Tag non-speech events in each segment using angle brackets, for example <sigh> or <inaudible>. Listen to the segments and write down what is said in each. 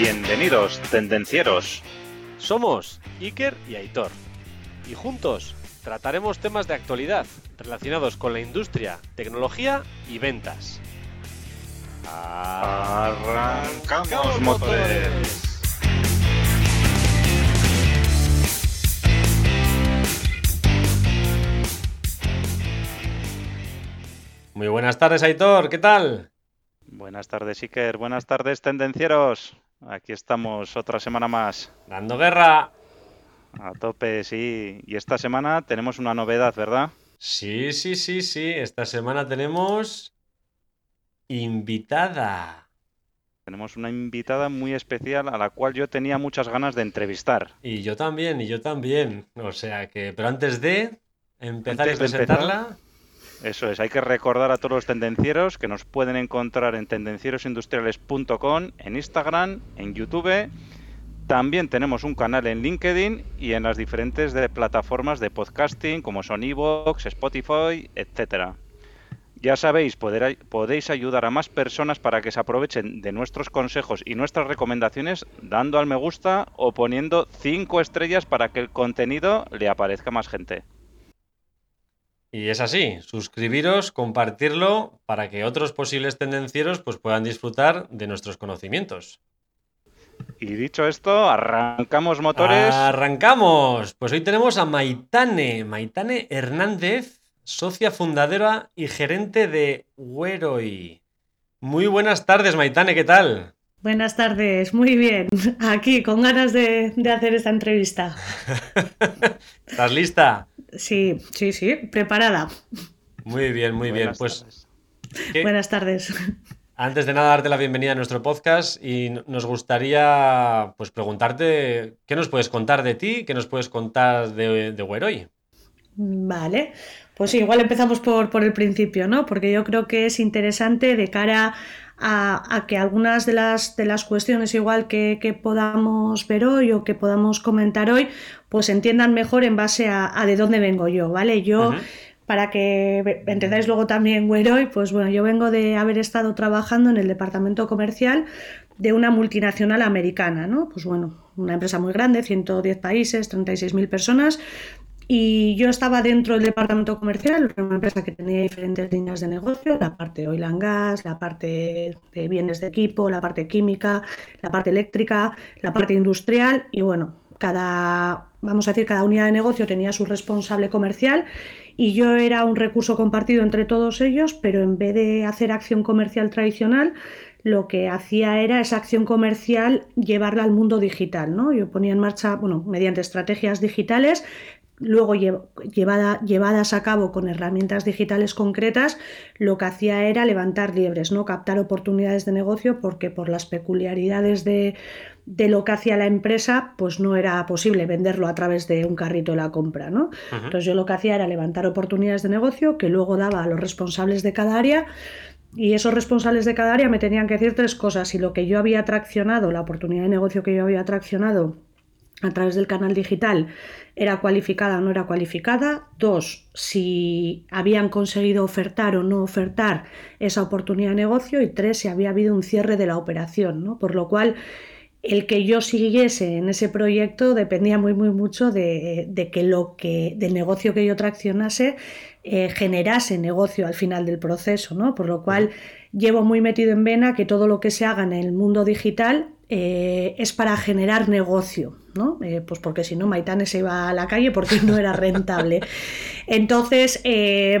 Bienvenidos, tendencieros. Somos Iker y Aitor. Y juntos trataremos temas de actualidad relacionados con la industria, tecnología y ventas. Arrancamos motores. Muy buenas tardes, Aitor, ¿qué tal? Buenas tardes, Iker. Buenas tardes, tendencieros. Aquí estamos otra semana más. Dando guerra. A tope, sí. Y esta semana tenemos una novedad, ¿verdad? Sí, sí, sí, sí. Esta semana tenemos invitada. Tenemos una invitada muy especial a la cual yo tenía muchas ganas de entrevistar. Y yo también, y yo también. O sea que, pero antes de empezar Antes empezar, presentarla, Eso es, hay que recordar a todos los tendencieros que nos pueden encontrar en tendencierosindustriales.com, en Instagram, en YouTube. También tenemos un canal en LinkedIn y en las diferentes plataformas de podcasting como son Evox, Spotify, etcétera. Ya sabéis, podéis ayudar a más personas para que se aprovechen de nuestros consejos y nuestras recomendaciones dando al me gusta o poniendo 5 estrellas para que el contenido le aparezca a más gente. Y es así, suscribiros, compartirlo para que otros posibles tendencieros pues, puedan disfrutar de nuestros conocimientos. Y dicho esto, arrancamos motores. Arrancamos. Pues hoy tenemos a Maitane, Maitane Hernández, socia fundadora y gerente de Weroy. Muy buenas tardes, Maitane, ¿qué tal? Buenas tardes, muy bien. Aquí, con ganas de, de hacer esta entrevista. <laughs> ¿Estás lista? Sí, sí, sí, preparada. Muy bien, muy bien. Buenas Pues tardes. ¿qué- Buenas tardes. antes de nada darte la bienvenida a nuestro podcast y nos gustaría pues preguntarte qué nos puedes contar de ti, qué nos puedes contar de, de Weroy. Vale, pues sí, igual empezamos por, por el principio, ¿no? Porque yo creo que es interesante de cara a, a que algunas de las, de las cuestiones igual que, que podamos ver hoy o que podamos comentar hoy, pues entiendan mejor en base a, a de dónde vengo yo, ¿vale? Yo... Para que entendáis luego también Weroy, pues bueno, yo vengo de haber estado trabajando en el departamento comercial de una multinacional americana, ¿no? Pues bueno, una empresa muy grande, 110 países, 36.000 personas, y yo estaba dentro del departamento comercial, una empresa que tenía diferentes líneas de negocio, la parte oil and gas, la parte de bienes de equipo, la parte química, la parte eléctrica, la parte industrial, y bueno, cada, vamos a decir, cada unidad de negocio tenía su responsable comercial y yo era un recurso compartido entre todos ellos, pero en vez de hacer acción comercial tradicional, lo que hacía era esa acción comercial llevarla al mundo digital, ¿no? Yo ponía en marcha, bueno, mediante estrategias digitales, luego lle- llevada- llevadas a cabo con herramientas digitales concretas, lo que hacía era levantar liebres, ¿no? Captar oportunidades de negocio, porque por las peculiaridades de, de lo que hacía la empresa, pues no era posible venderlo a través de un carrito de la compra, ¿no? Entonces yo lo que hacía era levantar oportunidades de negocio que luego daba a los responsables de cada área y esos responsables de cada área me tenían que decir tres cosas. Si lo que yo había traccionado, la oportunidad de negocio que yo había traccionado a través del canal digital era cualificada o no era cualificada. Dos, si habían conseguido ofertar o no ofertar esa oportunidad de negocio. Y tres, si había habido un cierre de la operación, ¿no? Por lo cual el que yo siguiese en ese proyecto dependía muy muy mucho de, de que lo que del negocio que yo traccionase eh, generase negocio al final del proceso, ¿no? Por lo cual llevo muy metido en vena que todo lo que se haga en el mundo digital eh, es para generar negocio, ¿no? Eh, pues porque si no Maitane se iba a la calle porque no era rentable. <laughs> Entonces, eh,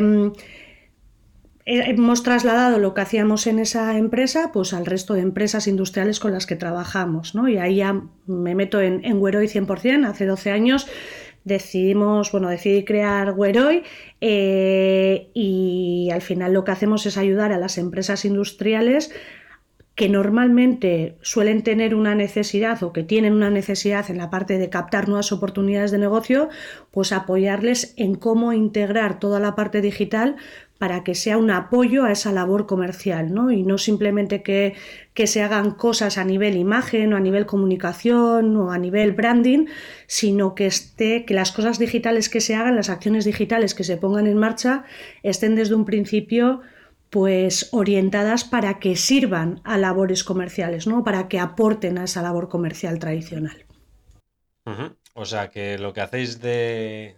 hemos trasladado lo que hacíamos en esa empresa pues al resto de empresas industriales con las que trabajamos, ¿no? Y ahí ya me meto en, en Weroy 100%, hace 12 años decidimos, bueno, decidí crear Weroy eh, y al final lo que hacemos es ayudar a las empresas industriales que normalmente suelen tener una necesidad o que tienen una necesidad en la parte de captar nuevas oportunidades de negocio, pues apoyarles en cómo integrar toda la parte digital para que sea un apoyo a esa labor comercial, ¿no? Y no simplemente que, que, se hagan cosas a nivel imagen o a nivel comunicación o a nivel branding, sino que esté, que las cosas digitales que se hagan, las acciones digitales que se pongan en marcha, estén desde un principio pues orientadas para que sirvan a labores comerciales, ¿no? Para que aporten a esa labor comercial tradicional. O sea que lo que hacéis de,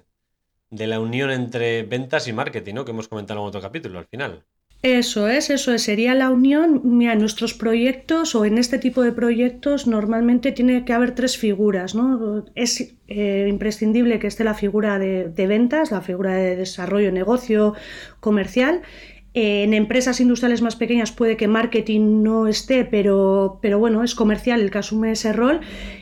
de la unión entre ventas y marketing, ¿no? Que hemos comentado en otro capítulo al final. Eso es, eso es, sería la unión. Mira, en nuestros proyectos o en este tipo de proyectos normalmente tiene que haber tres figuras, ¿no? Es eh, imprescindible que esté la figura de, de, ventas, la figura de desarrollo, de negocio comercial en empresas industriales más pequeñas puede que marketing no esté, pero, pero bueno, es comercial el que asume ese rol.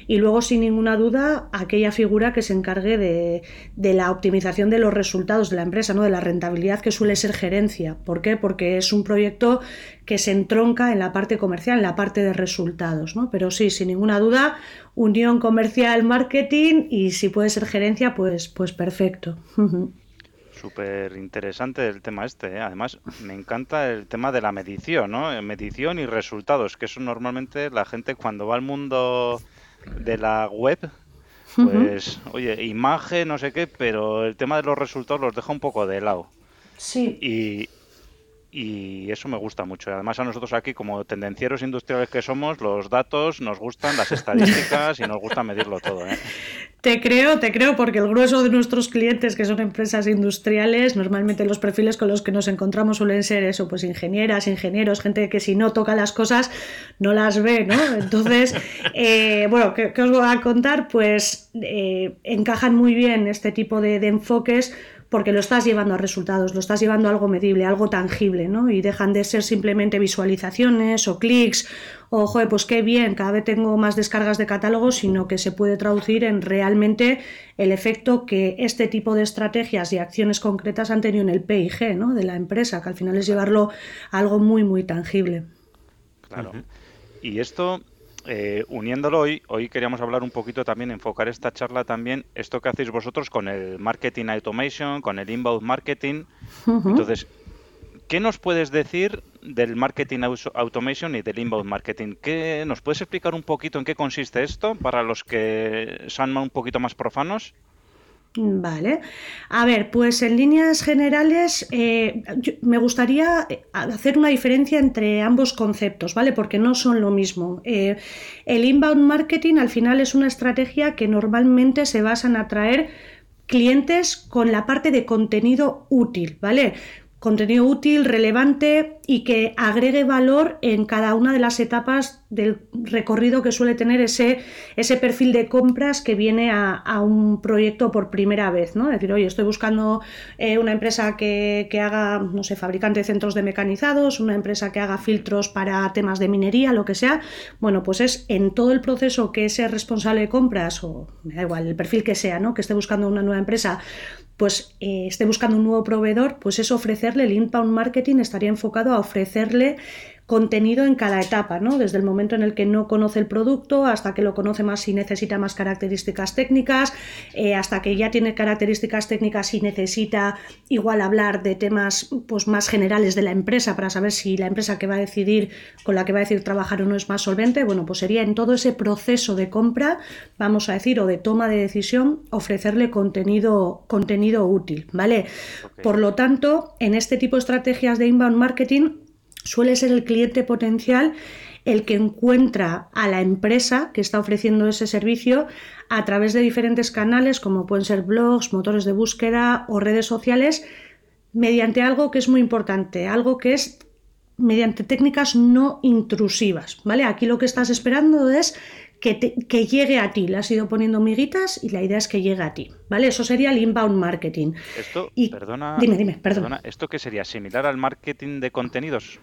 Y luego, sin ninguna duda, aquella figura que se encargue de, de, la optimización de los resultados de la empresa, ¿no? de la rentabilidad que suele ser gerencia. ¿Por qué? Porque es un proyecto que se entronca en la parte comercial, en la parte de resultados. ¿no? Pero sí, sin ninguna duda, unión comercial, marketing y si puede ser gerencia, pues, pues perfecto. <laughs> Súper interesante el tema este. ¿eh? Además, me encanta el tema de la medición, ¿no? Medición y resultados, que eso normalmente la gente cuando va al mundo de la web, pues, oye, imagen, no sé qué, pero el tema de los resultados los deja un poco de lado. Sí. Y, y eso me gusta mucho. Además a nosotros aquí, como tendencieros industriales que somos, los datos nos gustan, las estadísticas y nos gusta medirlo todo. ¿eh? <laughs> Te creo, te creo, porque el grueso de nuestros clientes, que son empresas industriales, normalmente los perfiles con los que nos encontramos suelen ser eso, pues ingenieras, ingenieros, gente que si no toca las cosas no las ve, ¿no? Entonces, <laughs> eh, bueno, ¿qué, os voy a contar? Pues eh, encajan muy bien este tipo de, de enfoques porque lo estás llevando a resultados, lo estás llevando a algo medible, algo tangible, ¿no? Y dejan de ser simplemente visualizaciones o clics o, joder, pues qué bien, cada vez tengo más descargas de catálogos, sino que se puede traducir en realmente el efecto que este tipo de estrategias y acciones concretas han tenido en el PIG, ¿no? De la empresa, que al final es llevarlo a algo muy, muy tangible. Claro. Y esto eh, uniéndolo hoy, hoy queríamos hablar un poquito también, enfocar esta charla también, esto que hacéis vosotros con el marketing automation, con el inbound marketing. Entonces, ¿qué nos puedes decir del marketing automation y del inbound marketing? ¿Qué, ¿Nos puedes explicar un poquito en qué consiste esto para los que son un poquito más profanos? Vale. A ver, pues en líneas generales eh, me gustaría eh, hacer una diferencia entre ambos conceptos, ¿vale? Porque no son lo mismo. Eh, el inbound marketing al final es una estrategia que normalmente se basa en atraer clientes con la parte de contenido útil, ¿vale? contenido útil, relevante y que agregue valor en cada una de las etapas del recorrido que suele tener ese, ese perfil de compras que viene a, un proyecto por primera vez, ¿no? Es decir, oye, estoy buscando eh, una empresa que, que, haga, no sé, fabricante de centros de mecanizados, una empresa que haga filtros para temas de minería, lo que sea. Bueno, pues es en todo el proceso que ese responsable de compras, o me da igual, el perfil que sea, ¿no? Que esté buscando una nueva empresa, pues eh, esté buscando un nuevo proveedor, pues es ofrecerle el inbound marketing, estaría enfocado a ofrecerle contenido en cada etapa, ¿no? Desde el momento en el que no conoce el producto hasta que lo conoce más y necesita más características técnicas, eh, hasta que ya tiene características técnicas y necesita igual hablar de temas pues, más generales de la empresa para saber si la empresa que va a decidir, con la que va a decir trabajar o no es más solvente, bueno, pues sería en todo ese proceso de compra, vamos a decir, o de toma de decisión, ofrecerle contenido, contenido útil, ¿vale? Por lo tanto, en este tipo de estrategias de inbound marketing, suele ser el cliente potencial el que encuentra a la empresa que está ofreciendo ese servicio a través de diferentes canales como pueden ser blogs, motores de búsqueda o redes sociales mediante algo que es muy importante, algo que es mediante técnicas no intrusivas, ¿vale? Aquí lo que estás esperando es que, llegue a ti. Le has ido poniendo miguitas y la idea es que llegue a ti. ¿Vale? Eso sería el inbound marketing. Esto, perdona, dime, dime, perdona. ¿Esto qué sería? ¿Similar al marketing de contenidos?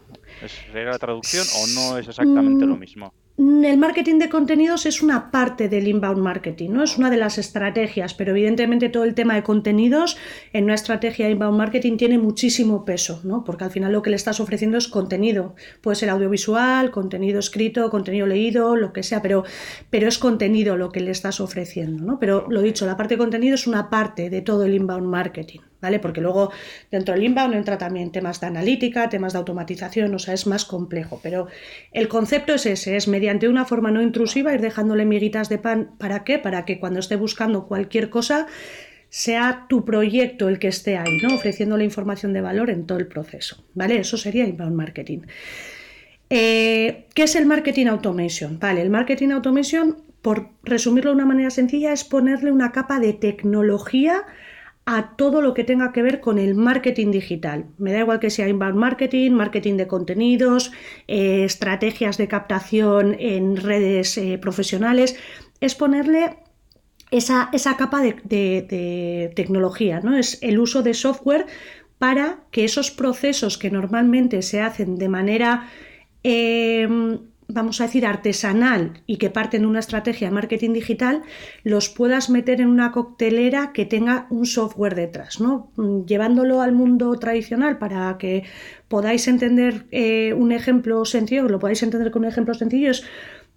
¿Sería la traducción o no es exactamente lo mm, mismo? El marketing de contenidos es una parte del inbound marketing, ¿no? Es una de las estrategias, pero evidentemente todo el tema de contenidos en una estrategia de inbound marketing tiene muchísimo peso, ¿no? Porque al final lo que le estás ofreciendo es contenido. Puede ser audiovisual, contenido escrito, contenido leído, lo que sea, pero, pero es contenido lo que le estás ofreciendo, ¿no? Pero lo dicho, la parte de contenido es una parte de todo el inbound marketing. ¿Vale? Porque luego dentro del inbound entra también temas de analítica, temas de automatización, o sea, es más complejo. Pero el concepto es ese, es mediante una forma no intrusiva ir dejándole miguitas de pan. ¿Para qué? Para que cuando esté buscando cualquier cosa sea tu proyecto el que esté ahí, ¿no? Ofreciendo la información de valor en todo el proceso, ¿vale? Eso sería inbound marketing. Eh, ¿Qué es el marketing automation? Vale, el marketing automation, por resumirlo de una manera sencilla, es ponerle una capa de tecnología a todo lo que tenga que ver con el marketing digital. Me da igual que sea inbound marketing, marketing de contenidos, eh, estrategias de captación en redes eh, profesionales, es ponerle esa, capa de, tecnología, ¿no? Es el uso de software para que esos procesos que normalmente se hacen de manera em, vamos a decir, artesanal y que parten de una estrategia de marketing digital, los puedas meter en una coctelera que tenga un software detrás, ¿no? Mm, llevándolo al mundo tradicional para que podáis entender eh, un ejemplo sencillo, lo podáis entender con un ejemplo sencillo, es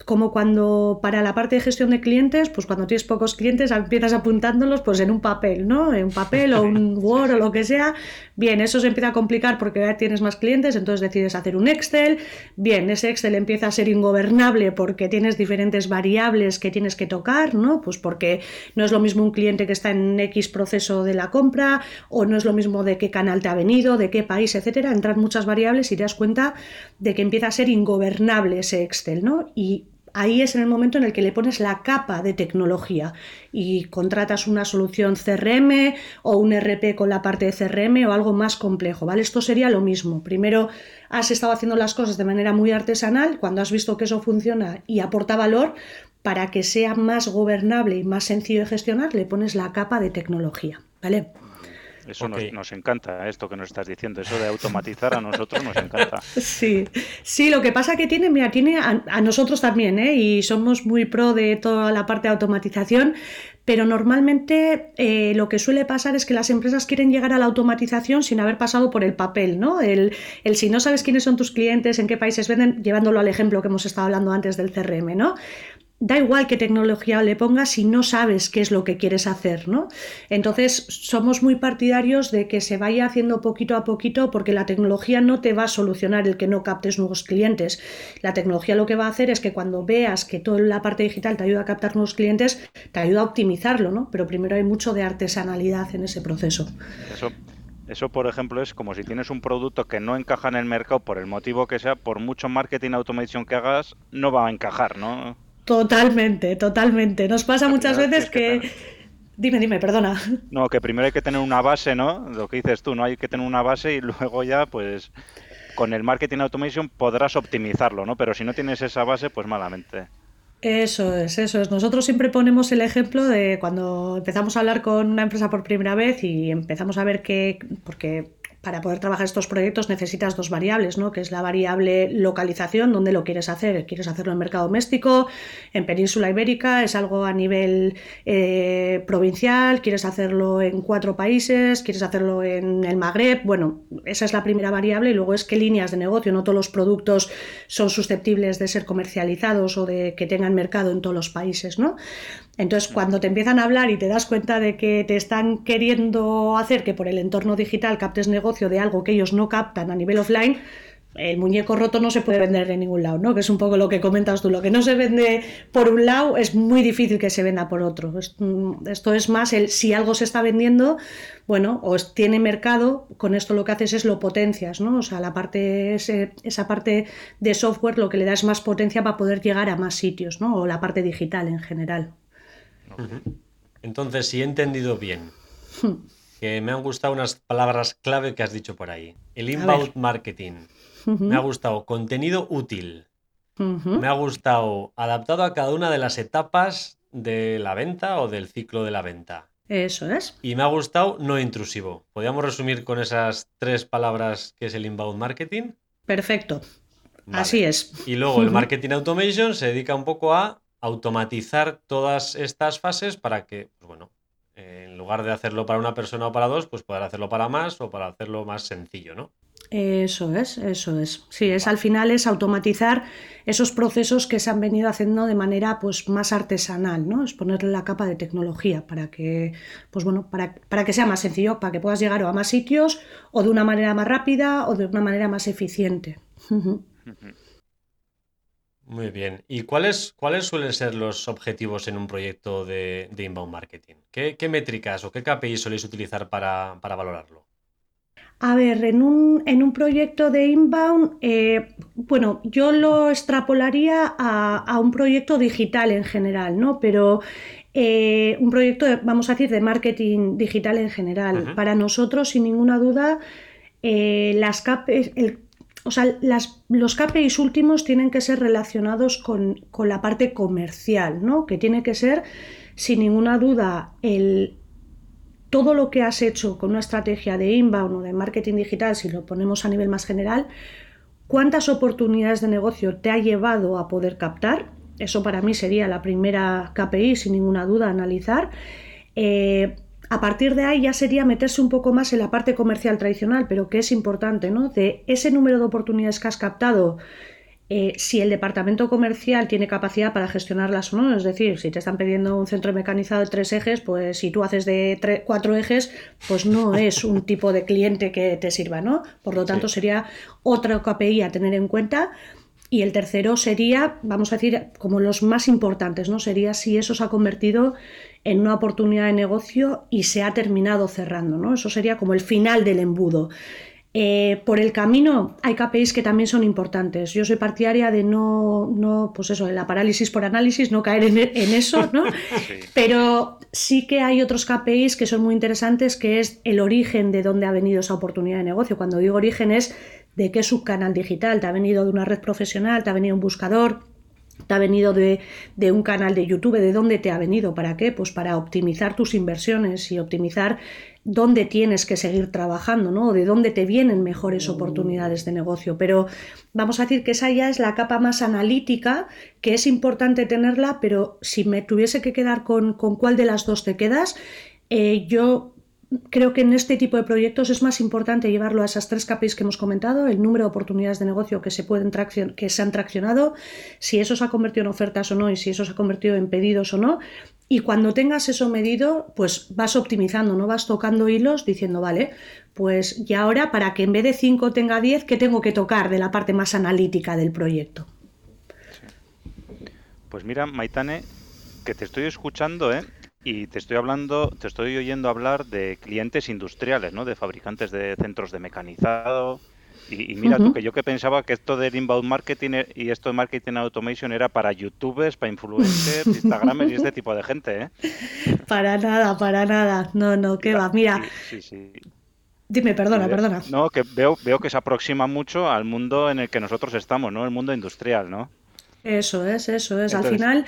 como cuando para la parte de gestión de clientes, pues cuando tienes pocos clientes empiezas apuntándolos pues en un papel, ¿no? En un papel o un <laughs> Word o lo que sea. Bien, eso se empieza a complicar porque ya tienes más clientes, entonces decides hacer un Excel. Bien, ese Excel empieza a ser ingobernable porque tienes diferentes variables que tienes que tocar, ¿no? Pues porque no es lo mismo un cliente que está en X proceso de la compra o no es lo mismo de qué canal te ha venido, de qué país, etcétera. Entran muchas variables y te das cuenta de que empieza a ser ingobernable ese Excel, ¿no? Y ahí es en el momento en el que le pones la capa de tecnología y contratas una solución CRM o un RP con la parte de CRM o algo más complejo, ¿vale? Esto sería lo mismo. Primero has estado haciendo las cosas de manera muy artesanal, cuando has visto que eso funciona y aporta valor, para que sea más gobernable y más sencillo de gestionar, le pones la capa de tecnología, ¿vale? Eso nos, encanta, esto que nos estás diciendo, eso de automatizar a nosotros nos encanta. <laughs> Sí, sí, lo que pasa que tiene, mira, tiene a, nosotros también, ¿eh? y somos muy pro de toda la parte de automatización, pero normalmente eh, lo que suele pasar es que las empresas quieren llegar a la automatización sin haber pasado por el papel, ¿no? El, el si no sabes quiénes son tus clientes, en qué países venden, llevándolo al ejemplo que hemos estado hablando antes del CRM, ¿no? Da igual qué tecnología le pongas si no sabes qué es lo que quieres hacer, ¿no? Entonces, somos muy partidarios de que se vaya haciendo poquito a poquito porque la tecnología no te va a solucionar el que no captes nuevos clientes. La tecnología lo que va a hacer es que cuando veas que toda la parte digital te ayuda a captar nuevos clientes, te ayuda a optimizarlo, ¿no? Pero primero hay mucho de artesanalidad en ese proceso. Eso eso, por ejemplo, es como si tienes un producto que no encaja en el mercado por el motivo que sea, por mucho marketing automation que hagas, no va a encajar, ¿no? Totalmente, totalmente. Nos pasa muchas veces que... Dime, dime, perdona. No, que primero hay que tener una base, ¿no? Lo que dices tú, ¿no? Hay que tener una base y luego ya, pues, con el marketing automation podrás optimizarlo, ¿no? Pero si no tienes esa base, pues malamente. Eso es, eso es. Nosotros siempre ponemos el ejemplo de cuando empezamos a hablar con una empresa por primera vez y empezamos a ver que, porque para poder trabajar estos proyectos necesitas dos variables, ¿no? que es la variable localización, donde lo quieres hacer. ¿Quieres hacerlo en mercado doméstico, en península ibérica? ¿Es algo a nivel eh, provincial? ¿Quieres hacerlo en cuatro países? ¿Quieres hacerlo en el Magreb? Bueno, esa es la primera variable y luego es qué líneas de negocio. No todos los productos son susceptibles de ser comercializados o de que tengan mercado en todos los países. ¿no? Entonces, cuando te empiezan a hablar y te das cuenta de que te están queriendo hacer que por el entorno digital captes negocio de algo que ellos no captan a nivel offline, el muñeco roto no se puede vender en ningún lado, ¿no? Que es un poco lo que comentas tú. Lo que no se vende por un lado es muy difícil que se venda por otro. Esto es más el si algo se está vendiendo, bueno, o tiene mercado, con esto lo que haces es lo potencias, ¿no? O sea, la parte, esa parte de software lo que le da es más potencia para poder llegar a más sitios, ¿no? O la parte digital en general. Entonces, si he entendido bien, que me han gustado unas palabras clave que has dicho por ahí. El inbound marketing. Me ha gustado contenido útil. Me ha gustado adaptado a cada una de las etapas de la venta o del ciclo de la venta. Eso es. Y me ha gustado no intrusivo. ¿Podríamos resumir con esas tres palabras que es el inbound marketing? Perfecto. Así es. Y luego el marketing automation se dedica un poco a automatizar todas estas fases para que, pues bueno, en lugar de hacerlo para una persona o para dos, pues poder hacerlo para más o para hacerlo más sencillo, ¿no? Eso es, eso es. Sí, es al final es automatizar esos procesos que se han venido haciendo de manera pues más artesanal, ¿no? Es ponerle la capa de tecnología para que, pues bueno, para, para que sea más sencillo, para que puedas llegar a más sitios o de una manera más rápida o de una manera más eficiente. Muy bien. ¿Y cuáles, cuáles suelen ser los objetivos en un proyecto de, inbound marketing? ¿Qué, métricas o qué KPI soléis utilizar para, valorarlo? A ver, en un, en un proyecto de inbound, eh, bueno, yo lo extrapolaría a, un proyecto digital en general, ¿no? Pero eh, un proyecto, vamos a decir, de marketing digital en general. Para nosotros, sin ninguna duda, eh, las KPIs, o sea, los KPIs últimos tienen que ser relacionados con, la parte comercial, ¿no? Que tiene que ser, sin ninguna duda, el, todo lo que has hecho con una estrategia de inbound o de marketing digital, si lo ponemos a nivel más general, cuántas oportunidades de negocio te ha llevado a poder captar. Eso para mí sería la primera KPI, sin ninguna duda, analizar. Eh, a partir de ahí ya sería meterse un poco más en la parte comercial tradicional, pero que es importante, ¿no? De ese número de oportunidades que has captado, eh, si el departamento comercial tiene capacidad para gestionarlas o no, es decir, si te están pidiendo un centro mecanizado de tres ejes, pues si tú haces de cuatro ejes, pues no <laughs> es un tipo de cliente que te sirva, ¿no? Por lo tanto, sería otra KPI a tener en cuenta. Y el tercero sería, vamos a decir, como los más importantes, ¿no? Sería si eso se ha convertido en una oportunidad de negocio y se ha terminado cerrando, ¿no? Eso sería como el final del embudo. Eh, por el camino hay KPIs que también son importantes. Yo soy partidaria de no, no pues eso, la parálisis por análisis, no caer en, eso, ¿no? <laughs> Pero sí que hay otros KPIs que son muy interesantes, que es el origen de dónde ha venido esa oportunidad de negocio. Cuando digo origen es de qué subcanal digital, te ha venido de una red profesional, te ha venido un buscador, te ha venido de, un canal de YouTube, ¿de dónde te ha venido? ¿Para qué? Pues para optimizar tus inversiones y optimizar dónde tienes que seguir trabajando, ¿no? De dónde te vienen mejores oportunidades de negocio. Pero vamos a decir que esa ya es la capa más analítica, que es importante tenerla, pero si me tuviese que quedar con, cuál de las dos te quedas, eh, yo creo que en este tipo de proyectos es más importante llevarlo a esas tres KPIs que hemos comentado, el número de oportunidades de negocio que se, pueden que se han traccionado, si eso se ha convertido en ofertas o no y si eso se ha convertido en pedidos o no. Y cuando tengas eso medido, pues vas optimizando, ¿no? Vas tocando hilos diciendo, vale, pues ya ahora para que en vez de 5 tenga 10, ¿qué tengo que tocar de la parte más analítica del proyecto? Pues mira, Maitane, que te estoy escuchando, ¿eh? Y te estoy hablando, te estoy oyendo hablar de clientes industriales, ¿no? De fabricantes de centros de mecanizado. Y, mira tú que yo que pensaba que esto del inbound marketing e, y esto de marketing automation era para youtubers, para influencers, <laughs> instagramers y este tipo de gente, ¿eh? Para nada, para nada. No, no, qué va. Mira. Sí, sí, Dime, perdona, perdona. No, que veo, veo que se aproxima mucho al mundo en el que nosotros estamos, ¿no? El mundo industrial, ¿no? Eso es, eso es. Al final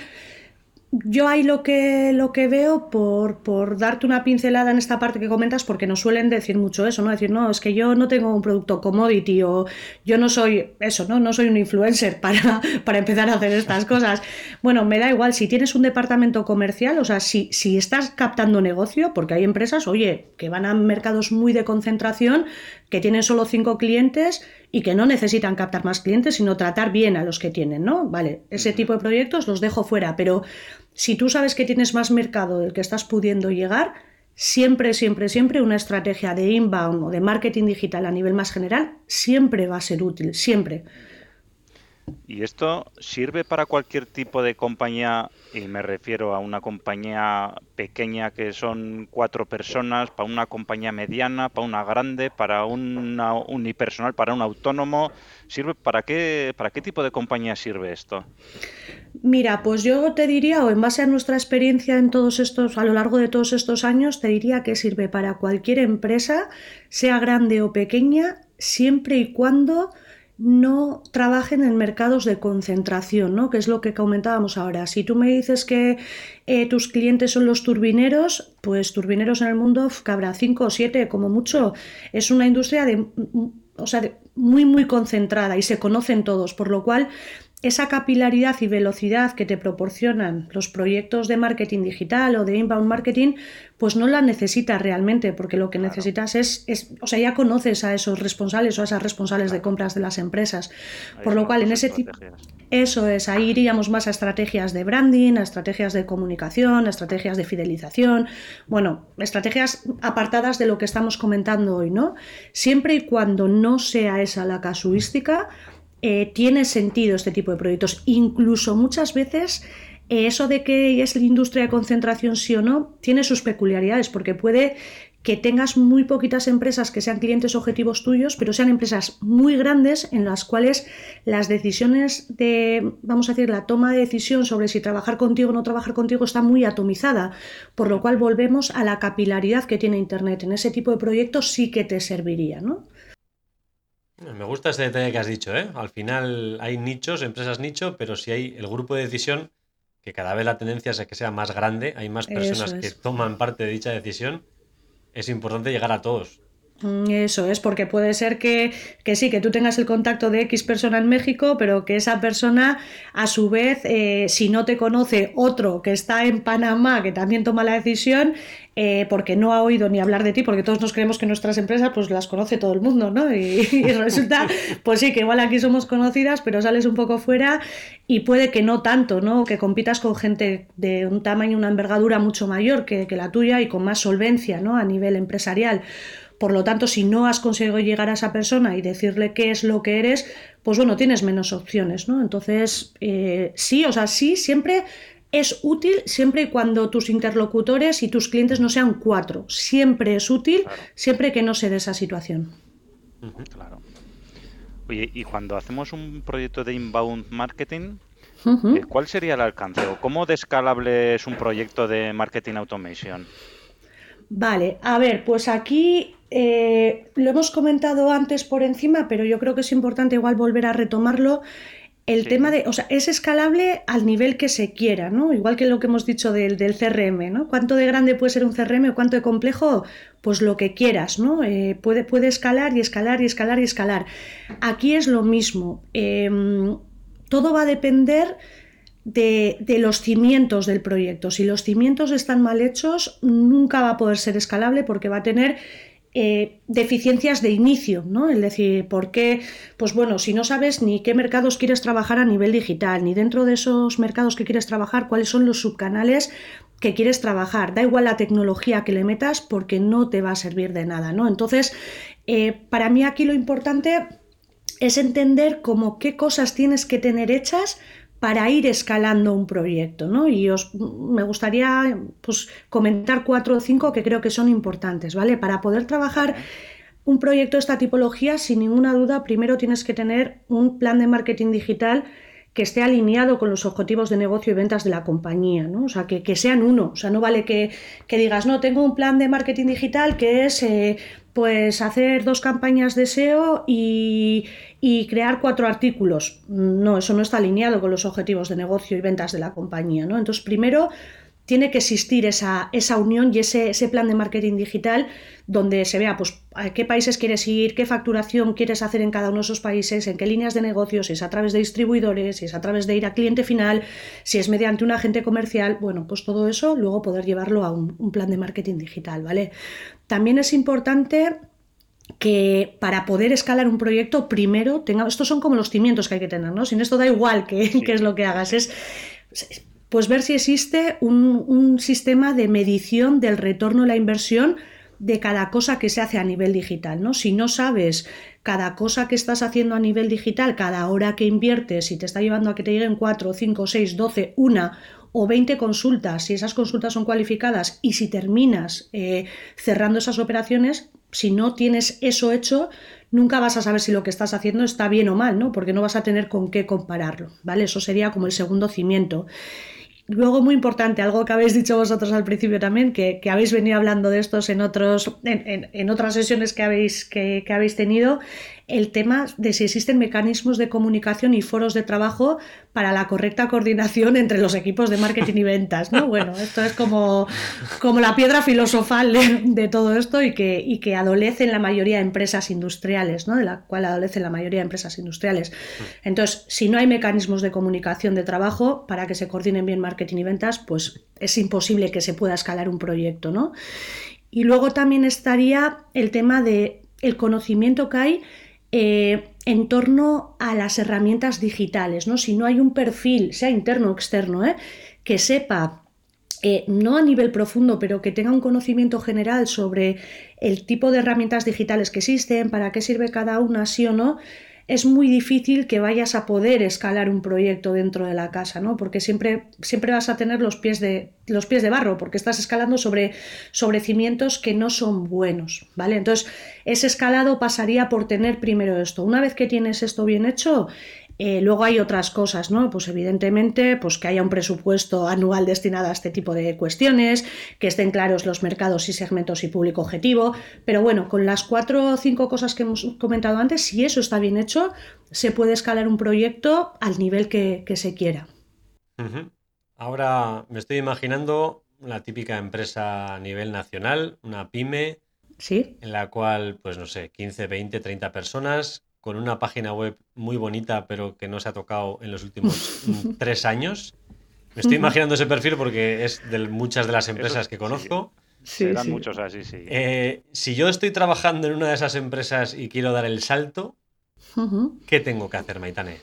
yo ahí lo que, lo que veo, por, por, darte una pincelada en esta parte que comentas, porque nos suelen decir mucho eso, ¿no? Decir, no, es que yo no tengo un producto commodity o yo no soy eso, ¿no? No soy un influencer para, <laughs> para empezar a hacer estas cosas. Bueno, me da igual, si tienes un departamento comercial, o sea, si, si estás captando negocio, porque hay empresas, oye, que van a mercados muy de concentración, que tienen solo cinco clientes y que no necesitan captar más clientes, sino tratar bien a los que tienen, ¿no? Vale, ese tipo de proyectos los dejo fuera, pero si tú sabes que tienes más mercado del que estás pudiendo llegar, siempre, siempre, siempre una estrategia de inbound o de marketing digital a nivel más general siempre va a ser útil, siempre. ¿Y esto sirve para cualquier tipo de compañía? Y me refiero a una compañía pequeña que son cuatro personas, para una compañía mediana, para una grande, para una unipersonal, para un autónomo. ¿Sirve para qué, para qué tipo de compañía sirve esto? Mira, pues yo te diría, o en base a nuestra experiencia en todos estos, a lo largo de todos estos años, te diría que sirve para cualquier empresa, sea grande o pequeña, siempre y cuando no trabajen en mercados de concentración, ¿no? que es lo que comentábamos ahora. Si tú me dices que eh, tus clientes son los turbineros, pues turbineros en el mundo cabrá cinco o siete como mucho. Es una industria de, o sea, muy, muy concentrada y se conocen todos, por lo cual esa capilaridad y velocidad que te proporcionan los proyectos de marketing digital o de inbound marketing, pues no la necesitas realmente, porque lo que necesitas es, o sea, ya conoces a esos responsables o a esas responsables de compras de las empresas. Por lo cual, en ese tipo... Eso es, ahí iríamos más a estrategias de branding, a estrategias de comunicación, a estrategias de fidelización, bueno, estrategias apartadas de lo que estamos comentando hoy, ¿no? Siempre y cuando no sea esa la casuística, eh, tiene sentido este tipo de proyectos. Incluso muchas veces eh, eso de que es la industria de concentración sí o no tiene sus peculiaridades, porque puede que tengas muy poquitas empresas que sean clientes objetivos tuyos, pero sean empresas muy grandes en las cuales las decisiones de, vamos a decir, la toma de decisión sobre si trabajar contigo o no trabajar contigo está muy atomizada, por lo cual volvemos a la capilaridad que tiene Internet. En ese tipo de proyectos sí que te serviría, ¿no? Me gusta este detalle que has dicho, ¿eh? Al final hay nichos, empresas nicho, pero si hay el grupo de decisión, que cada vez la tendencia es a que sea más grande, hay más personas que toman parte de dicha decisión, es importante llegar a todos. Mm, eso es, porque puede ser que, sí, que tú tengas el contacto de X persona en México, pero que esa persona, a su vez, eh, si no te conoce otro que está en Panamá, que también toma la decisión, eh, porque no ha oído ni hablar de ti, porque todos nos creemos que nuestras empresas pues las conoce todo el mundo, ¿no? Y, <laughs> resulta, pues sí, que igual aquí somos conocidas, pero sales un poco fuera y puede que no tanto, ¿no? Que compitas con gente de un tamaño, una envergadura mucho mayor que, que la tuya y con más solvencia, ¿no? A nivel empresarial. Por lo tanto, si no has conseguido llegar a esa persona y decirle qué es lo que eres, pues bueno, tienes menos opciones, ¿no? Entonces, eh, sí, o sea, sí, siempre es útil, siempre y cuando tus interlocutores y tus clientes no sean cuatro. Siempre es útil, siempre que no se dé esa situación. Claro. Oye, y cuando hacemos un proyecto de inbound marketing, eh, ¿cuál sería el alcance o cómo de escalable es un proyecto de marketing automation? Vale, a ver, pues aquí eh, lo hemos comentado antes por encima, pero yo creo que es importante igual volver a retomarlo. El tema de, o sea, es escalable al nivel que se quiera, ¿no? Igual que lo que hemos dicho del, del, CRM, ¿no? ¿Cuánto de grande puede ser un CRM o cuánto de complejo? Pues lo que quieras, ¿no? Eh, puede, puede escalar y escalar y escalar y escalar. Aquí es lo mismo. Em, todo va a depender de, los cimientos del proyecto. Si los cimientos están mal hechos, nunca va a poder ser escalable porque va a tener eh, deficiencias de inicio, ¿no? Es decir, ¿por qué? Pues bueno, si no sabes ni qué mercados quieres trabajar a nivel digital, ni dentro de esos mercados que quieres trabajar, cuáles son los subcanales que quieres trabajar. Da igual la tecnología que le metas porque no te va a servir de nada, ¿no? Entonces, eh, para mí aquí lo importante es entender cómo qué cosas tienes que tener hechas para ir escalando un proyecto, ¿no? Y os, me gustaría pues, comentar cuatro o cinco que creo que son importantes, ¿vale? Para poder trabajar un proyecto de esta tipología, sin ninguna duda, primero tienes que tener un plan de marketing digital que esté alineado con los objetivos de negocio y ventas de la compañía, ¿no? O sea, que, sean uno. O sea, no vale que, digas, no, tengo un plan de marketing digital que es eh, pues hacer dos campañas de SEO y, y, crear cuatro artículos. No, eso no está alineado con los objetivos de negocio y ventas de la compañía, ¿no? Entonces, primero tiene que existir esa, esa unión y ese, ese, plan de marketing digital donde se vea pues, a qué países quieres ir, qué facturación quieres hacer en cada uno de esos países, en qué líneas de negocio, si es a través de distribuidores, si es a través de ir a cliente final, si es mediante un agente comercial, bueno, pues todo eso luego poder llevarlo a un, plan de marketing digital, ¿vale? También es importante que para poder escalar un proyecto, primero tenga, estos son como los cimientos que hay que tener, ¿no? Sin esto da igual qué es lo que hagas, es pues ver si existe un, sistema de medición del retorno de la inversión de cada cosa que se hace a nivel digital, ¿no? Si no sabes cada cosa que estás haciendo a nivel digital, cada hora que inviertes, si te está llevando a que te lleguen 4, 5, 6, 12, una o 20 consultas, si esas consultas son cualificadas y si terminas eh, cerrando esas operaciones, si no tienes eso hecho, nunca vas a saber si lo que estás haciendo está bien o mal, ¿no? Porque no vas a tener con qué compararlo, ¿vale? Eso sería como el segundo cimiento. Luego, muy importante, algo que habéis dicho vosotros al principio también, que, habéis venido hablando de estos en, otros, en, otras sesiones que habéis, que, que habéis tenido, el tema de si existen mecanismos de comunicación y foros de trabajo para la correcta coordinación entre los equipos de marketing y ventas, ¿no? Bueno, esto es como, como la piedra filosofal de, todo esto y que, y que adolece en la mayoría de empresas industriales, ¿no? De la cual adolece la mayoría de empresas industriales. Entonces, si no hay mecanismos de comunicación de trabajo para que se coordinen bien marketing y ventas, pues es imposible que se pueda escalar un proyecto, ¿no? Y luego también estaría el tema de el conocimiento que hay eh, en torno a las herramientas digitales, ¿no? Si no hay un perfil, sea interno o externo, ¿eh? que sepa, eh, no a nivel profundo, pero que tenga un conocimiento general sobre el tipo de herramientas digitales que existen, para qué sirve cada una, sí o no, es muy difícil que vayas a poder escalar un proyecto dentro de la casa, ¿no? Porque siempre, siempre vas a tener los pies de, los pies de barro, porque estás escalando sobre, sobre cimientos que no son buenos, ¿vale? Entonces, ese escalado pasaría por tener primero esto. Una vez que tienes esto bien hecho, eh, luego hay otras cosas, ¿no? Pues evidentemente, pues que haya un presupuesto anual destinado a este tipo de cuestiones, que estén claros los mercados y segmentos y público objetivo. Pero bueno, con las cuatro o cinco cosas que hemos comentado antes, si eso está bien hecho, se puede escalar un proyecto al nivel que, se quiera. Ahora me estoy imaginando una típica empresa a nivel nacional, una pyme, ¿Sí? en la cual, pues no sé, 15, 20, 30 personas con una página web muy bonita, pero que no se ha tocado en los últimos mm, <laughs> tres años. Me estoy imaginando ese perfil porque es de muchas de las empresas que conozco. Sí, Serán muchos así, sí. Eh, si yo estoy trabajando en una de esas empresas y quiero dar el salto, ¿qué tengo que hacer, Maitane?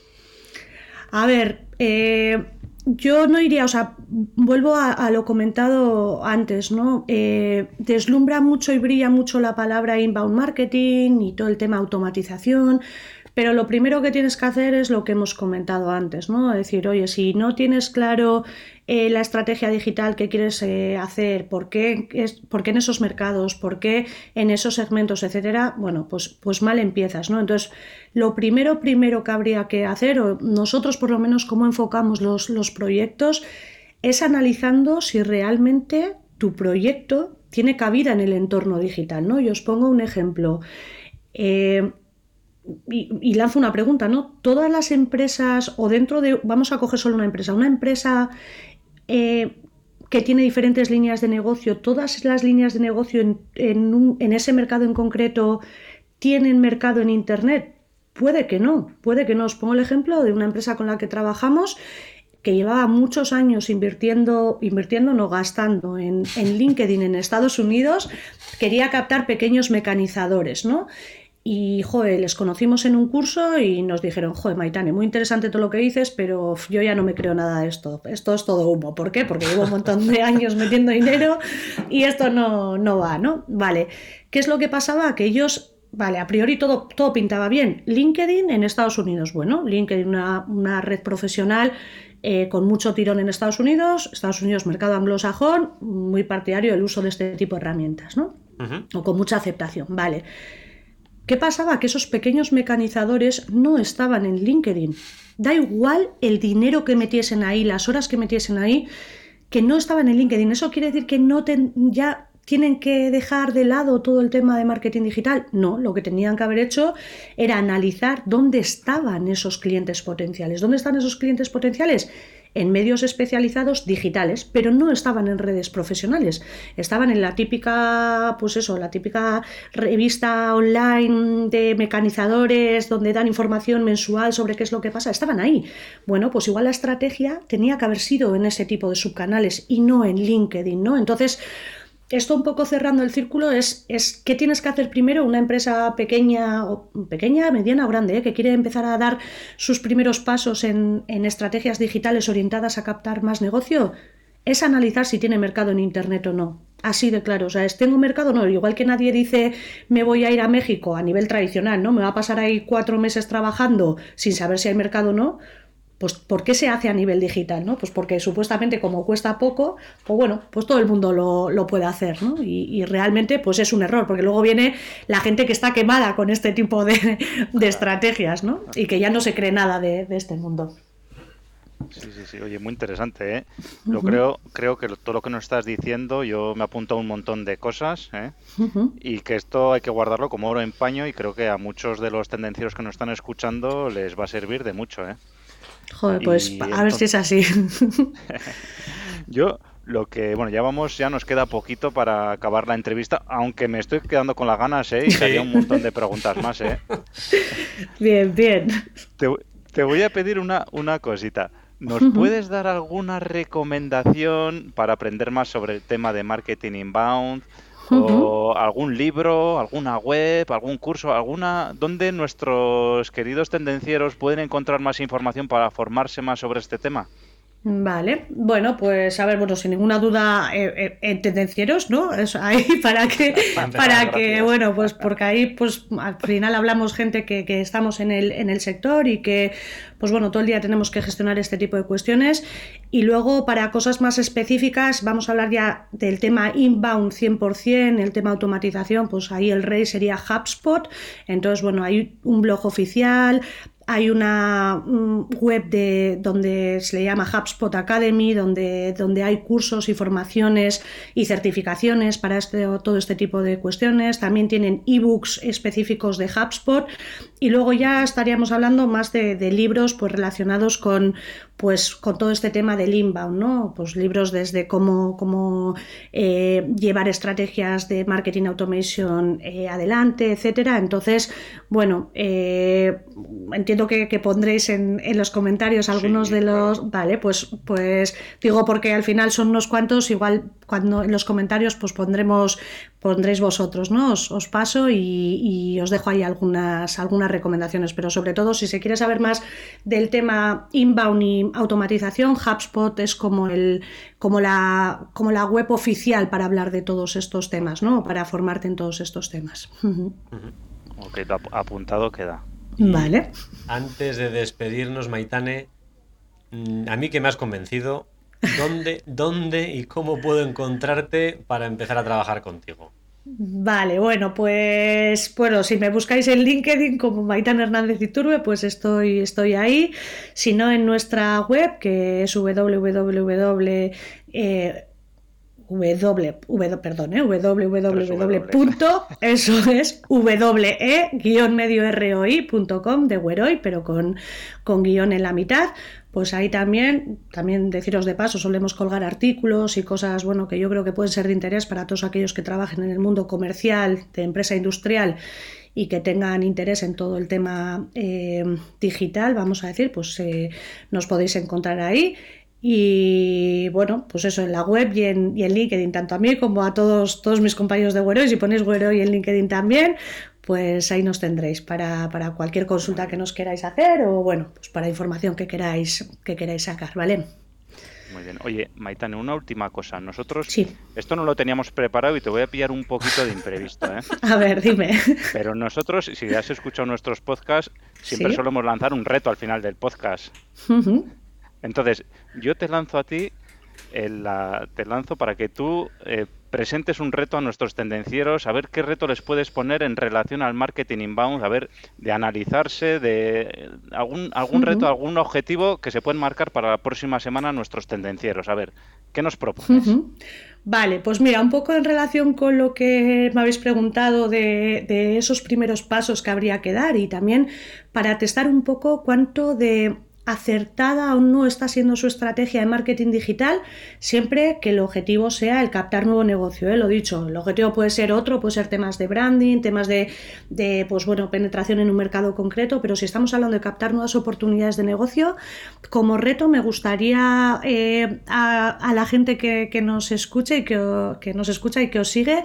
A ver, eh, yo no iría, o sea, vuelvo a, lo comentado antes, ¿no? Eh, deslumbra mucho y brilla mucho la palabra inbound marketing y todo el tema automatización, pero lo primero que tienes que hacer es lo que hemos comentado antes, ¿no? Decir, oye, si no tienes claro eh, la estrategia digital que quieres eh, hacer, por qué, es, por qué, en esos mercados, por qué en esos segmentos, etcétera, bueno, pues, pues mal empiezas, ¿no? Entonces, lo primero, primero que habría que hacer, o nosotros por lo menos cómo enfocamos los, los proyectos, es analizando si realmente tu proyecto tiene cabida en el entorno digital, ¿no? Yo os pongo un ejemplo. Eh, y, lanzo una pregunta, ¿no? Todas las empresas, o dentro de, vamos a coger solo una empresa, una empresa eh, que tiene diferentes líneas de negocio, todas las líneas de negocio en, en, ese mercado en concreto tienen mercado en Internet. Puede que no, puede que no. Os pongo el ejemplo de una empresa con la que trabajamos que llevaba muchos años invirtiendo, invirtiendo no gastando en, en LinkedIn en Estados Unidos, quería captar pequeños mecanizadores, ¿no? Y, joder, les conocimos en un curso y nos dijeron, joder, Maitane, muy interesante todo lo que dices, pero yo ya no me creo nada de esto. Esto es todo humo. ¿Por qué? Porque llevo un montón de <laughs> años metiendo dinero y esto no, no va, ¿no? Vale. ¿Qué es lo que pasaba? Que ellos, vale, a priori todo, todo pintaba bien. LinkedIn en Estados Unidos, bueno, LinkedIn, una, una red profesional eh, con mucho tirón en Estados Unidos, Estados Unidos, mercado anglosajón, muy partidario del uso de este tipo de herramientas, ¿no? O con mucha aceptación, vale. ¿Qué pasaba? Que esos pequeños mecanizadores no estaban en LinkedIn. Da igual el dinero que metiesen ahí, las horas que metiesen ahí, que no estaban en LinkedIn. Eso quiere decir que no ya tienen que dejar de lado todo el tema de marketing digital. No, lo que tenían que haber hecho era analizar dónde estaban esos clientes potenciales. ¿Dónde están esos clientes potenciales? En medios especializados digitales, pero no estaban en redes profesionales. Estaban en la típica, pues eso, la típica revista online de mecanizadores donde dan información mensual sobre qué es lo que pasa. Estaban ahí. Bueno, pues igual la estrategia tenía que haber sido en ese tipo de subcanales y no en LinkedIn, ¿no? Entonces, esto un poco cerrando el círculo es, es qué tienes que hacer primero una empresa pequeña, o pequeña, mediana o grande, ¿eh? que quiere empezar a dar sus primeros pasos en, estrategias digitales orientadas a captar más negocio, es analizar si tiene mercado en Internet o no. Así de claro, o sea, es tengo mercado no, igual que nadie dice me voy a ir a México a nivel tradicional, ¿no? Me va a pasar ahí cuatro meses trabajando sin saber si hay mercado o no, pues ¿por qué se hace a nivel digital? ¿no? Pues porque supuestamente como cuesta poco, pues bueno, pues todo el mundo lo, puede hacer, ¿no? Y, realmente pues es un error, porque luego viene la gente que está quemada con este tipo de, estrategias, ¿no? Y que ya no se cree nada de, este mundo. Sí, sí, sí, oye, muy interesante, ¿eh? Lo creo, creo que todo lo que nos estás diciendo, yo me apunto a un montón de cosas, ¿eh? Y que esto hay que guardarlo como oro en paño y creo que a muchos de los tendencieros que nos están escuchando les va a servir de mucho, ¿eh? Joder, pues a ver si es así. <laughs> Yo lo que, bueno, ya vamos, ya nos queda poquito para acabar la entrevista, aunque me estoy quedando con las ganas, ¿eh? Y haría un montón de preguntas más, ¿eh? <laughs> Bien, bien. Te, voy a pedir una, una cosita. ¿Nos puedes dar alguna recomendación para aprender más sobre el tema de marketing inbound? O algún libro, alguna web, algún curso, alguna donde nuestros queridos tendencieros pueden encontrar más información para formarse más sobre este tema. Vale, bueno, pues a ver, bueno, sin ninguna duda, eh, eh, tendencieros, ¿no? Eso ahí <laughs> para que, para que, bueno, pues porque ahí, pues al final hablamos gente que, que, estamos en el, en el sector y que, pues bueno, todo el día tenemos que gestionar este tipo de cuestiones. Y luego, para cosas más específicas, vamos a hablar ya del tema inbound 100%, el tema automatización, pues ahí el rey sería HubSpot. Entonces, bueno, hay un blog oficial, hay una web de, donde se le llama HubSpot Academy, donde, donde hay cursos y formaciones y certificaciones para este, todo este tipo de cuestiones. También tienen ebooks específicos de HubSpot. Y luego ya estaríamos hablando más de, libros pues, relacionados con, pues, con todo este tema del inbound, ¿no? Pues libros desde cómo, cómo eh, llevar estrategias de marketing automation eh, adelante, etcétera. Entonces, bueno, eh, entiendo que, pondréis en, los comentarios algunos de los. Vale, pues, pues digo porque al final son unos cuantos, igual cuando en los comentarios pues pondremos, pondréis vosotros, ¿no? Os, paso y, os dejo ahí algunas, algunas recomendaciones, pero sobre todo si se quiere saber más del tema inbound y automatización, HubSpot es como, el, como, la, como la web oficial para hablar de todos estos temas, ¿no? Para formarte en todos estos temas. <laughs> Ok, apuntado queda. Vale. Antes de despedirnos, Maitane, mm, a mí que me has convencido, ¿Dónde, ¿Dónde y cómo puedo encontrarte para empezar a trabajar contigo? Vale, bueno, pues bueno, si me buscáis en LinkedIn como Maitán Hernández Iturbe, pues estoy, estoy ahí. Si no, en nuestra web, que es www. W, w, perdón, eh, www. eso es we-medio-roi.com de Weroi, pero con, con guion en la mitad pues ahí también, también deciros de paso, solemos colgar artículos y cosas, bueno, que yo creo que pueden ser de interés para todos aquellos que trabajen en el mundo comercial, de empresa industrial y que tengan interés en todo el tema eh, digital, vamos a decir, pues eh, nos podéis encontrar ahí. Y bueno, pues eso, en la web y en, y en LinkedIn, tanto a mí como a todos, todos mis compañeros de Güero, y si ponéis Güero y en LinkedIn también, pues ahí nos tendréis para, cualquier consulta que nos queráis hacer o bueno, pues para información que queráis, que queráis sacar, ¿vale? Muy bien. Oye, Maitane, una última cosa. Nosotros sí. esto no lo teníamos preparado y te voy a pillar un poquito de imprevisto, ¿eh? <laughs> A ver, dime. Pero nosotros, si has escuchado nuestros podcasts, siempre solemos lanzar un reto al final del podcast. Entonces, yo te lanzo a ti, te lanzo para que tú eh, presentes un reto a nuestros tendencieros, a ver qué reto les puedes poner en relación al marketing inbound, a ver, de analizarse, de algún, algún reto, algún objetivo que se pueden marcar para la próxima semana nuestros tendencieros. A ver, ¿qué nos propones? Vale, pues mira, un poco en relación con lo que me habéis preguntado de, de esos primeros pasos que habría que dar y también para testar un poco cuánto de acertada o no está siendo su estrategia de marketing digital, siempre que el objetivo sea el captar nuevo negocio. ¿eh? Lo dicho, el objetivo puede ser otro, puede ser temas de branding, temas de, pues bueno, penetración en un mercado concreto, pero si estamos hablando de captar nuevas oportunidades de negocio, como reto me gustaría eh, a, la gente que, nos escuche y que, que nos escucha y que os sigue,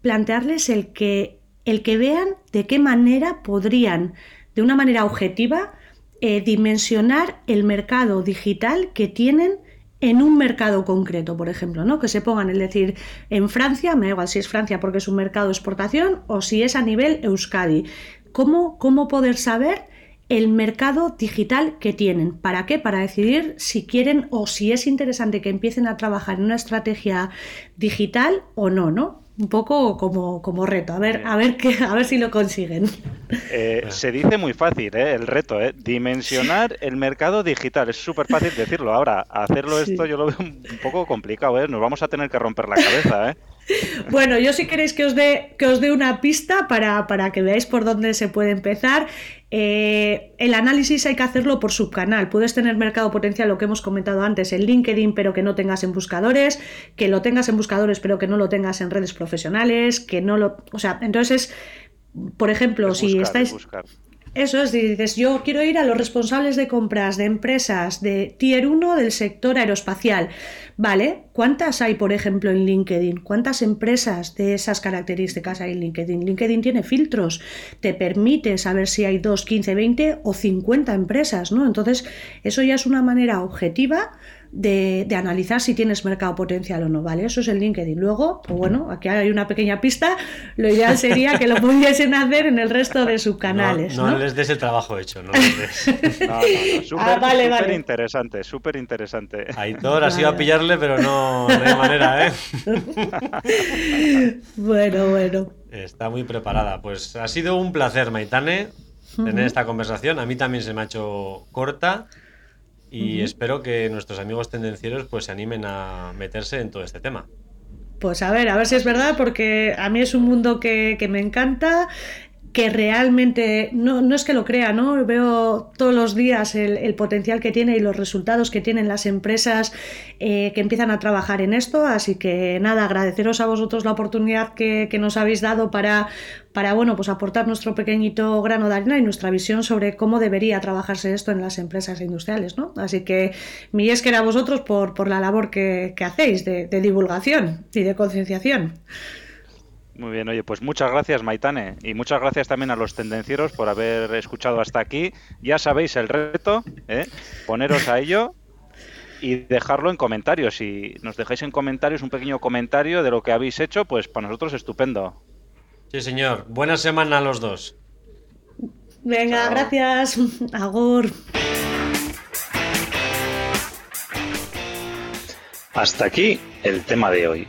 plantearles el que, el que vean de qué manera podrían, de una manera objetiva, eh, dimensionar el mercado digital que tienen en un mercado concreto, por ejemplo, ¿no? Que se pongan, es decir, en Francia, me da igual si es Francia porque es un mercado de exportación o si es a nivel Euskadi. ¿Cómo, cómo poder saber el mercado digital que tienen? ¿Para qué? Para decidir si quieren o si es interesante que empiecen a trabajar en una estrategia digital o no, ¿no? Un poco como, como reto, a ver, a ver qué, a ver si lo consiguen. Eh, se dice muy fácil, ¿eh? el reto, ¿eh? dimensionar el mercado digital, es súper fácil decirlo. Ahora, hacerlo esto yo lo veo un poco complicado, ¿eh? nos vamos a tener que romper la cabeza. ¿eh? <laughs> Bueno, yo si queréis que os dé, que os dé una pista para, para que veáis por dónde se puede empezar. Eh, el análisis hay que hacerlo por subcanal. Puedes tener mercado potencial, lo que hemos comentado antes, en LinkedIn, pero que no tengas en buscadores, que lo tengas en buscadores, pero que no lo tengas en redes profesionales, que no lo. O sea, entonces, por ejemplo, si estáis. Eso es, dices, yo quiero ir a los responsables de compras de empresas de Tier 1 del sector aeroespacial. Vale, ¿cuántas hay, por ejemplo, en LinkedIn? ¿Cuántas empresas de esas características hay en LinkedIn? LinkedIn tiene filtros, te permite saber si hay 2, 15, 20 o 50 empresas, ¿no? Entonces, eso ya es una manera objetiva de, analizar si tienes mercado potencial o no, ¿vale? Eso es el LinkedIn. Luego, pues bueno, aquí hay una pequeña pista, lo ideal sería que lo <laughs> pudiesen hacer en el resto de subcanales. No, no, les des el trabajo hecho, no <laughs> les des. <laughs> no, no, súper interesante, súper interesante. Aitor ha sido a pillarle, pero no, de manera, ¿eh? bueno, bueno. Está muy preparada. Pues ha sido un placer, Maitane, tener esta conversación. A mí también se me ha hecho corta y espero que nuestros amigos tendencieros pues se animen a meterse en todo este tema. Pues a ver, a ver si es verdad, porque a mí es un mundo que, que me encanta que realmente, no, no, es que lo crea, ¿no? Veo todos los días el, potencial que tiene y los resultados que tienen las empresas eh, que empiezan a trabajar en esto. Así que nada, agradeceros a vosotros la oportunidad que, nos habéis dado para, para, bueno, pues aportar nuestro pequeñito grano de arena y nuestra visión sobre cómo debería trabajarse esto en las empresas industriales, ¿no? Así que mi es que era vosotros por, por la labor que, hacéis de divulgación y de concienciación. Muy bien, oye, pues muchas gracias Maitane y muchas gracias también a los tendencieros por haber escuchado hasta aquí. Ya sabéis el reto, ¿eh? poneros a ello y dejarlo en comentarios. Si nos dejáis en comentarios un pequeño comentario de lo que habéis hecho, pues para nosotros estupendo. Sí, señor. Buena semana a los dos. Venga, gracias. <laughs> Agur. Hasta aquí el tema de hoy.